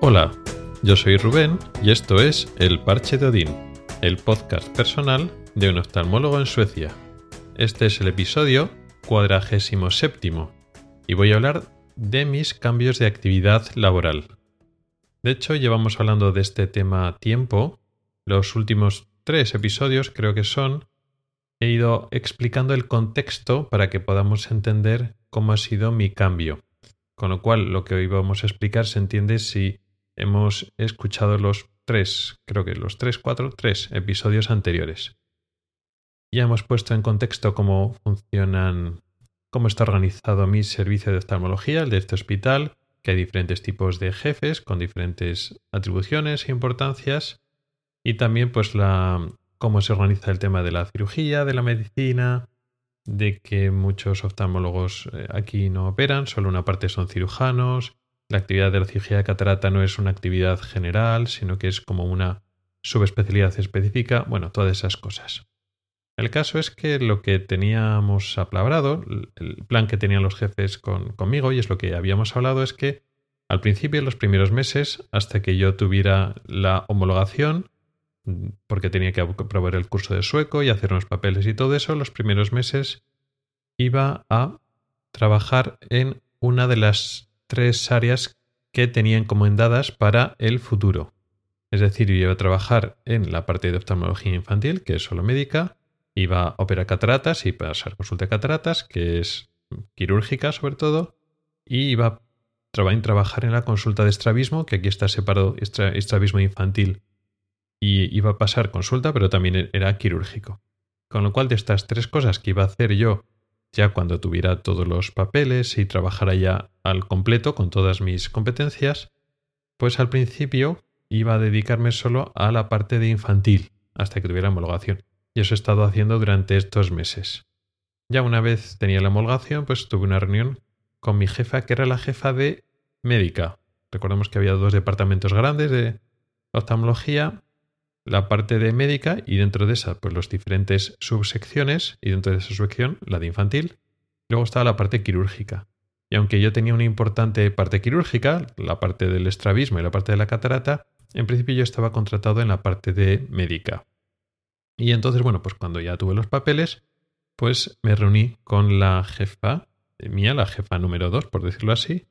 Hola, yo soy Rubén y esto es El Parche de Odín, el podcast personal de un oftalmólogo en Suecia. Este es el episodio cuadragésimo séptimo y voy a hablar de mis cambios de actividad laboral. De hecho, llevamos hablando de este tema tiempo. Los últimos tres episodios creo que son. He ido explicando el contexto para que podamos entender cómo ha sido mi cambio. Con lo cual, lo que hoy vamos a explicar se entiende si hemos escuchado los tres, creo que los tres, cuatro, tres episodios anteriores. Ya hemos puesto en contexto cómo funcionan, cómo está organizado mi servicio de oftalmología, el de este hospital, que hay diferentes tipos de jefes con diferentes atribuciones e importancias, y también pues la cómo se organiza el tema de la cirugía, de la medicina, de que muchos oftalmólogos eh, aquí no operan, solo una parte son cirujanos, la actividad de la cirugía de catarata no es una actividad general, sino que es como una subespecialidad específica, bueno, todas esas cosas. El caso es que lo que teníamos apalabrado, el plan que tenían los jefes conmigo, y es lo que habíamos hablado, es que al principio, en los primeros meses, hasta que yo tuviera la homologación, porque tenía que aprobar el curso de sueco y hacer unos papeles y todo eso, los primeros meses iba a trabajar en una de las tres áreas que tenía encomendadas para el futuro. Es decir, iba a trabajar en la parte de oftalmología infantil, que es solo médica, iba a operar cataratas y pasar consulta de cataratas, que es quirúrgica sobre todo, y iba a trabajar en la consulta de estrabismo, que aquí está separado estrabismo infantil y iba a pasar consulta, pero también e-, era quirúrgico. Con lo cual, de estas tres cosas que iba a hacer yo ya cuando tuviera todos los papeles y trabajara ya al completo con todas mis competencias, pues al principio iba a dedicarme solo a la parte de infantil hasta que tuviera homologación. Y eso he estado haciendo durante estos meses. Ya una vez tenía la homologación, pues tuve una reunión con mi jefa, que era la jefa de médica. Recordemos que había dos departamentos grandes de oftalmología la parte de médica y dentro de esa, pues los diferentes subsecciones y dentro de esa subsección, la de infantil. Luego estaba la parte quirúrgica. Y aunque yo tenía una importante parte quirúrgica, la parte del estrabismo y la parte de la catarata, en principio yo estaba contratado en la parte de médica. Y entonces, bueno, pues cuando ya tuve los papeles, pues me reuní con la jefa mía, la jefa número dos, por decirlo así,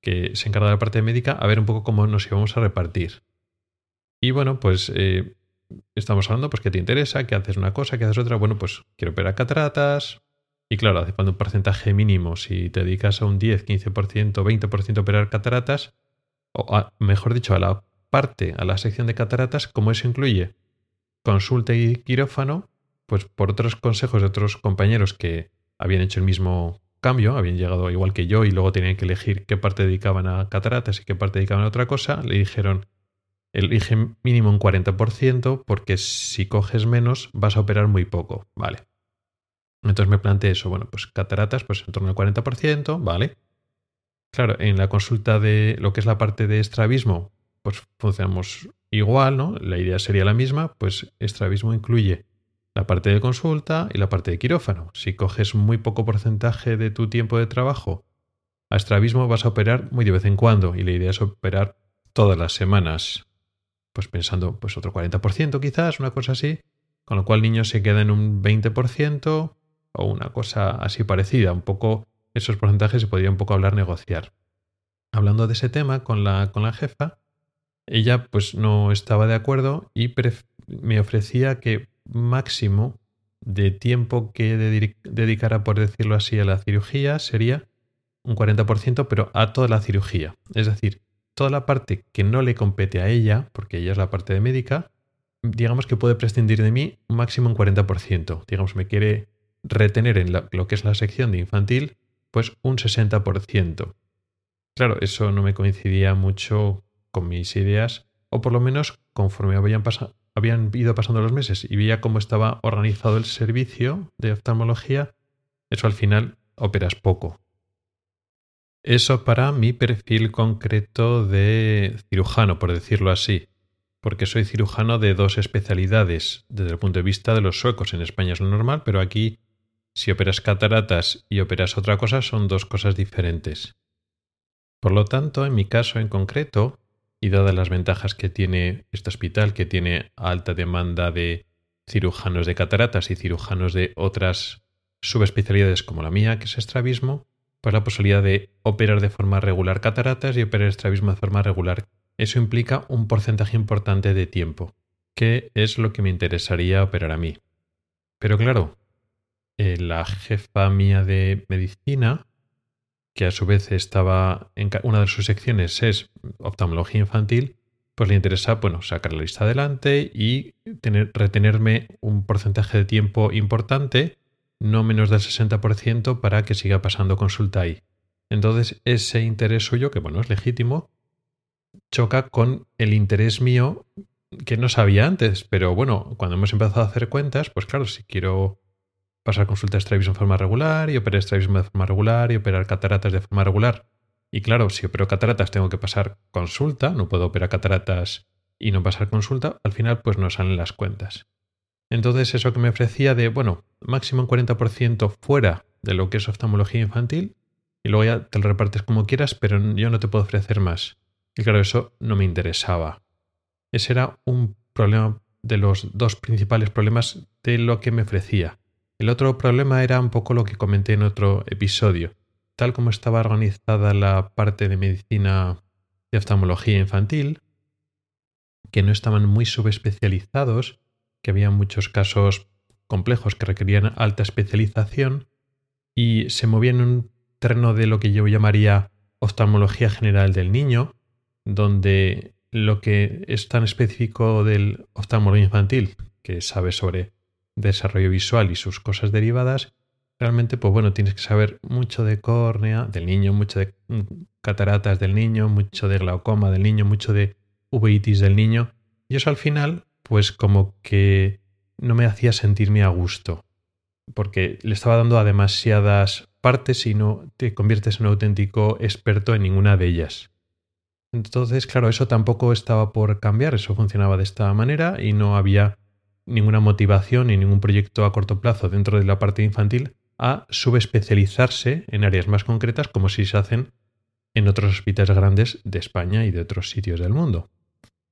que se encarga de la parte médica, a ver un poco cómo nos íbamos a repartir. Y bueno, pues eh, estamos hablando, pues, que te interesa, que haces una cosa, que haces otra. Bueno, pues quiero operar cataratas. Y claro, hace falta un porcentaje mínimo. Si te dedicas a un 10, 15%, 20% a operar cataratas, o mejor dicho, a la parte, a la sección de cataratas, como eso incluye consulta y quirófano, pues por otros consejos de otros compañeros que habían hecho el mismo cambio, habían llegado igual que yo y luego tenían que elegir qué parte dedicaban a cataratas y qué parte dedicaban a otra cosa, le dijeron, elige mínimo un 40% porque si coges menos vas a operar muy poco, ¿vale? Entonces me planteé eso, bueno, pues cataratas, pues en torno al 40%, ¿vale? Claro, en la consulta de lo que es la parte de estrabismo, pues funcionamos igual, ¿no? La idea sería la misma, pues estrabismo incluye la parte de consulta y la parte de quirófano. Si coges muy poco porcentaje de tu tiempo de trabajo a estrabismo vas a operar muy de vez en cuando y la idea es operar todas las semanas pues pensando pues otro 40% quizás, una cosa así, con lo cual el niño se queda en un 20% o una cosa así parecida, un poco esos porcentajes se podría un poco hablar negociar. Hablando de ese tema con la, con la jefa, ella pues no estaba de acuerdo y me ofrecía que máximo de tiempo que dedicara, por decirlo así, a la cirugía sería un 40%, pero a toda la cirugía. Es decir, toda la parte que no le compete a ella, porque ella es la parte de médica, digamos que puede prescindir de mí un máximo un 40%. Digamos, me quiere retener en lo que es la sección de infantil, pues un 60%. Claro, eso no me coincidía mucho con mis ideas, o por lo menos conforme habían, habían ido pasando los meses y veía cómo estaba organizado el servicio de oftalmología, eso al final operas poco. Eso para mi perfil concreto de cirujano, por decirlo así, porque soy cirujano de dos especialidades desde el punto de vista de los suecos. En España es lo normal, pero aquí si operas cataratas y operas otra cosa son dos cosas diferentes. Por lo tanto, en mi caso en concreto, y dadas las ventajas que tiene este hospital, que tiene alta demanda de cirujanos de cataratas y cirujanos de otras subespecialidades como la mía, que es estrabismo, pues la posibilidad de operar de forma regular cataratas y operar estrabismo de forma regular. Eso implica un porcentaje importante de tiempo, que es lo que me interesaría operar a mí. Pero claro, eh, la jefa mía de medicina, que a su vez estaba en una de sus secciones es oftalmología infantil, pues le interesa, bueno, sacar la lista adelante y tener, retenerme un porcentaje de tiempo importante, no menos del 60%, para que siga pasando consulta ahí. Entonces, ese interés suyo, que bueno, es legítimo, choca con el interés mío que no sabía antes, pero bueno, cuando hemos empezado a hacer cuentas, pues claro, si quiero pasar consulta de estrabismo de forma regular y operar estrabismo de forma regular y operar cataratas de forma regular. Y claro, si opero cataratas tengo que pasar consulta, no puedo operar cataratas y no pasar consulta, al final pues no salen las cuentas. Entonces eso que me ofrecía de, bueno, máximo un 40% fuera de lo que es oftalmología infantil y luego ya te lo repartes como quieras, pero yo no te puedo ofrecer más. Y claro, eso no me interesaba. Ese era un problema de los dos principales problemas de lo que me ofrecía. El otro problema era un poco lo que comenté en otro episodio. Tal como estaba organizada la parte de medicina de oftalmología infantil, que no estaban muy subespecializados, que había muchos casos complejos que requerían alta especialización y se movía en un terreno de lo que yo llamaría oftalmología general del niño, donde lo que es tan específico del oftalmología infantil, que sabe sobre desarrollo visual y sus cosas derivadas, realmente, pues bueno, tienes que saber mucho de córnea del niño, mucho de cataratas del niño, mucho de glaucoma del niño, mucho de uveitis del niño. Y eso al final, pues como que no me hacía sentirme a gusto, porque le estaba dando a demasiadas partes y no te conviertes en un auténtico experto en ninguna de ellas. Entonces, claro, eso tampoco estaba por cambiar, eso funcionaba de esta manera y no había ninguna motivación ni ningún proyecto a corto plazo dentro de la parte infantil a subespecializarse en áreas más concretas como si se hacen en otros hospitales grandes de España y de otros sitios del mundo.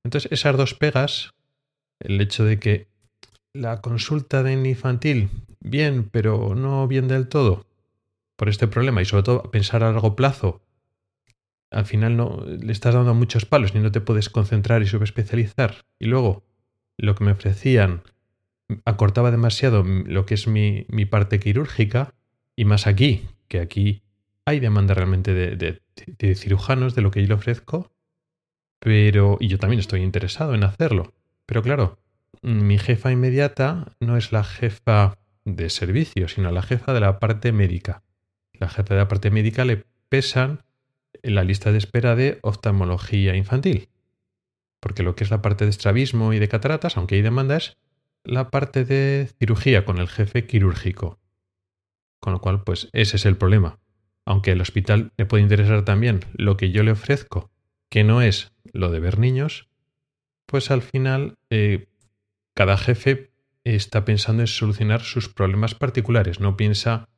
Entonces, esas dos pegas, el hecho de que la consulta de infantil, bien, pero no bien del todo, por este problema, y sobre todo pensar a largo plazo, al final no le estás dando muchos palos y no te puedes concentrar y subespecializar. Y luego, lo que me ofrecían acortaba demasiado lo que es mi, parte quirúrgica y más aquí, que aquí hay demanda realmente de, cirujanos de lo que yo le ofrezco, pero y yo también estoy interesado en hacerlo. Pero claro, mi jefa inmediata no es la jefa de servicio, sino la jefa de la parte médica. La jefa de la parte médica le pesan en la lista de espera de oftalmología infantil porque lo que es la parte de estrabismo y de cataratas, aunque hay demandas, la parte de cirugía con el jefe quirúrgico. Con lo cual, pues ese es el problema. Aunque el hospital le puede interesar también lo que yo le ofrezco, que no es lo de ver niños, pues al final eh, cada jefe está pensando en solucionar sus problemas particulares, no piensa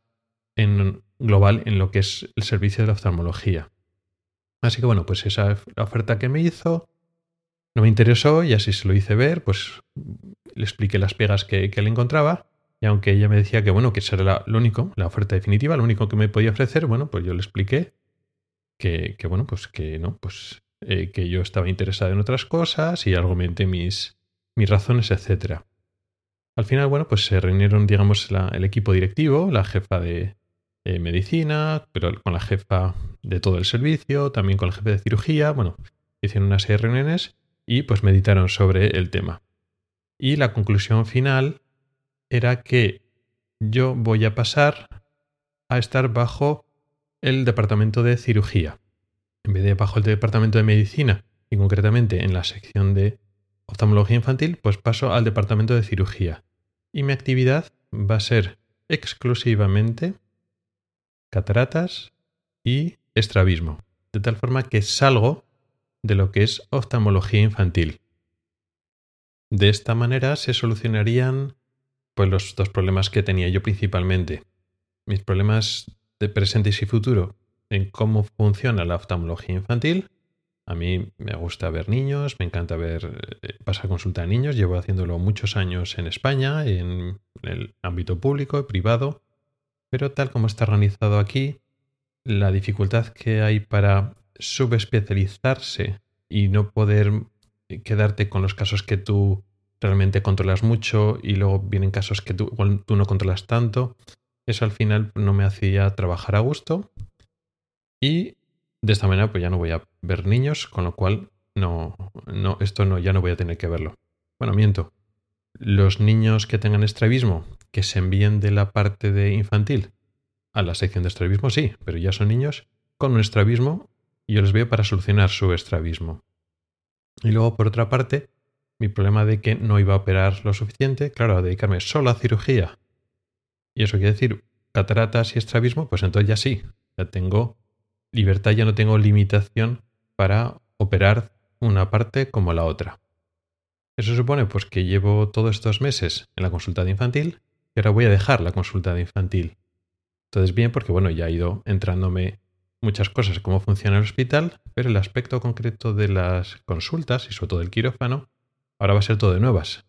en global en lo que es el servicio de la oftalmología. Así que bueno, pues esa es la oferta que me hizo no me interesó y así se lo hice ver, pues le expliqué las pegas que, le encontraba y aunque ella me decía que bueno, que esa era lo único, la oferta definitiva, lo único que me podía ofrecer, bueno, pues yo le expliqué que, bueno, pues que no, pues eh, que yo estaba interesado en otras cosas y argumenté mis, mis razones, etcétera. Al final, bueno, pues se reunieron, digamos, el equipo directivo, la jefa de medicina, pero con la jefa de todo el servicio, también con el jefe de cirugía, bueno, hicieron una serie de reuniones y pues meditaron sobre el tema. Y la conclusión final era que yo voy a pasar a estar bajo el departamento de cirugía. En vez de bajo el departamento de medicina y concretamente en la sección de oftalmología infantil, pues paso al departamento de cirugía. Y mi actividad va a ser exclusivamente cataratas y estrabismo. De tal forma que salgo de lo que es oftalmología infantil. De esta manera se solucionarían pues, los dos problemas que tenía yo principalmente. Mis problemas de presente y futuro en cómo funciona la oftalmología infantil A mí me gusta ver niños, me encanta ver eh, pasar consulta a niños. Llevo haciéndolo muchos años en España, en el ámbito público y privado. Pero tal como está organizado aquí, la dificultad que hay para subespecializarse y no poder quedarte con los casos que tú realmente controlas mucho y luego vienen casos que tú, tú no controlas tanto, eso al final no me hacía trabajar a gusto y de esta manera pues ya no voy a ver niños, con lo cual no, no, esto no, ya no voy a tener que verlo. Bueno, miento. Los niños que tengan estrabismo, que se envíen de la parte de infantil a la sección de estrabismo, sí, pero ya son niños con un estrabismo y yo les veo para solucionar su estrabismo. Y luego, por otra parte, mi problema de que no iba a operar lo suficiente, claro, a dedicarme solo a cirugía. Y eso quiere decir cataratas y estrabismo, pues entonces ya sí, ya tengo libertad, ya no tengo limitación para operar una parte como la otra. Eso supone pues que llevo todos estos meses en la consulta de infantil y ahora voy a dejar la consulta infantil. Entonces bien, porque bueno, ya ha ido entrándome muchas cosas, cómo funciona el hospital, pero el aspecto concreto de las consultas y sobre todo el quirófano, ahora va a ser todo de nuevas.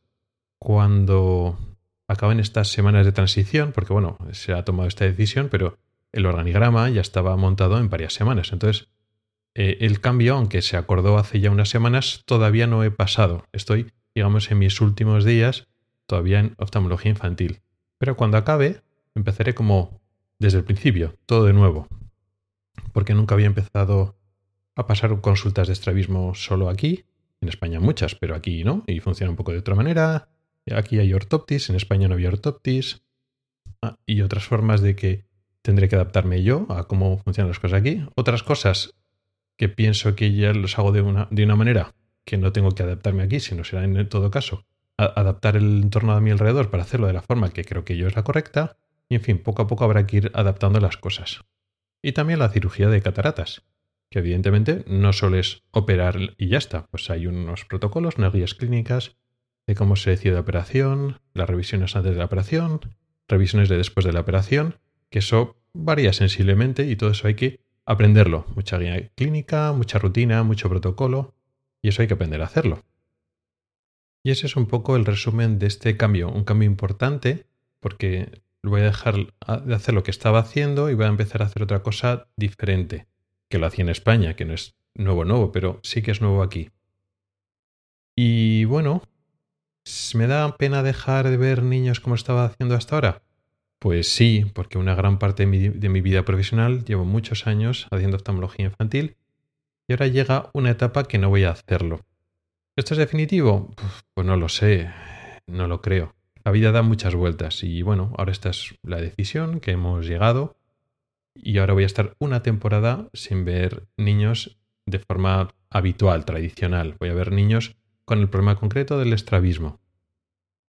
Cuando acaben estas semanas de transición, porque bueno, se ha tomado esta decisión, pero el organigrama ya estaba montado en varias semanas. Entonces, eh, el cambio, aunque se acordó hace ya unas semanas, todavía no he pasado. Estoy, digamos, en mis últimos días todavía en oftalmología infantil. Pero cuando acabe, empezaré como desde el principio, todo de nuevo porque nunca había empezado a pasar consultas de estrabismo solo aquí. En España muchas, pero aquí no, y funciona un poco de otra manera. Aquí hay ortoptis, en España no había ortoptis. Ah, y otras formas de que tendré que adaptarme yo a cómo funcionan las cosas aquí. Otras cosas que pienso que ya los hago de una, de una manera que no tengo que adaptarme aquí, sino será en todo caso adaptar el entorno a mi alrededor para hacerlo de la forma que creo que yo es la correcta. Y en fin, poco a poco habrá que ir adaptando las cosas y también la cirugía de cataratas, que evidentemente no solo es operar y ya está, pues hay unos protocolos, unas guías clínicas de cómo se decide la operación, las revisiones antes de la operación, revisiones de después de la operación, que eso varía sensiblemente y todo eso hay que aprenderlo. Mucha guía clínica, mucha rutina, mucho protocolo, y eso hay que aprender a hacerlo. Y ese es un poco el resumen de este cambio, un cambio importante, porque voy a dejar de hacer lo que estaba haciendo y voy a empezar a hacer otra cosa diferente, que lo hacía en España, que no es nuevo, nuevo, pero sí que es nuevo aquí. Y bueno, ¿me da pena dejar de ver niños como estaba haciendo hasta ahora? Pues sí, porque una gran parte de mi, de mi vida profesional llevo muchos años haciendo oftalmología infantil y ahora llega una etapa que no voy a hacerlo. ¿Esto es definitivo? Pues no lo sé, no lo creo la vida da muchas vueltas y bueno, ahora esta es la decisión que hemos llegado y ahora voy a estar una temporada sin ver niños de forma habitual, tradicional. Voy a ver niños con el problema concreto del estrabismo.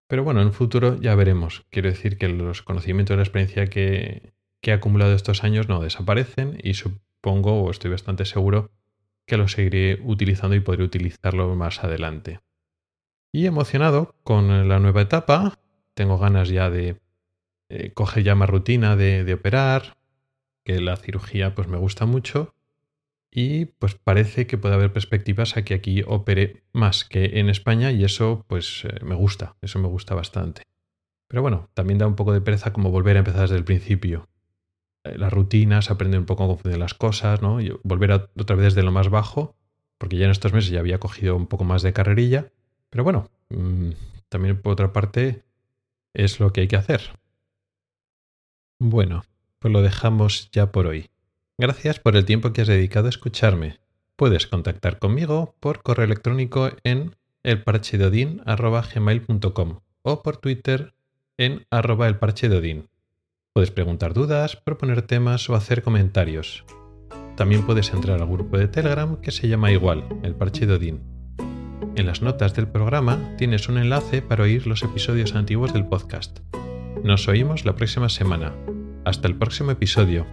Pero bueno, en un futuro ya veremos. Quiero decir que los conocimientos y la experiencia que, he acumulado estos años no desaparecen y supongo, o estoy bastante seguro, que los seguiré utilizando y podré utilizarlo más adelante. Y emocionado con la nueva etapa, tengo ganas ya de eh, coger ya más rutina de, operar, que la cirugía pues me gusta mucho y pues parece que puede haber perspectivas a que aquí opere más que en España y eso pues eh, me gusta, eso me gusta bastante. Pero bueno, también da un poco de pereza como volver a empezar desde el principio. Eh, las rutinas, aprender un poco a confundir las cosas, ¿no? Y volver otra vez desde lo más bajo, porque ya en estos meses ya había cogido un poco más de carrerilla. Pero bueno, mm, también por otra parte es lo que hay que hacer. Bueno, pues lo dejamos ya por hoy. Gracias por el tiempo que has dedicado a escucharme. Puedes contactar conmigo por correo electrónico en elparchedodin.gmail.com o por Twitter en elparchedodin. Puedes preguntar dudas, proponer temas o hacer comentarios. También puedes entrar al grupo de Telegram que se llama igual, el Parche en las notas del programa tienes un enlace para oír los episodios antiguos del podcast. Nos oímos la próxima semana. Hasta el próximo episodio.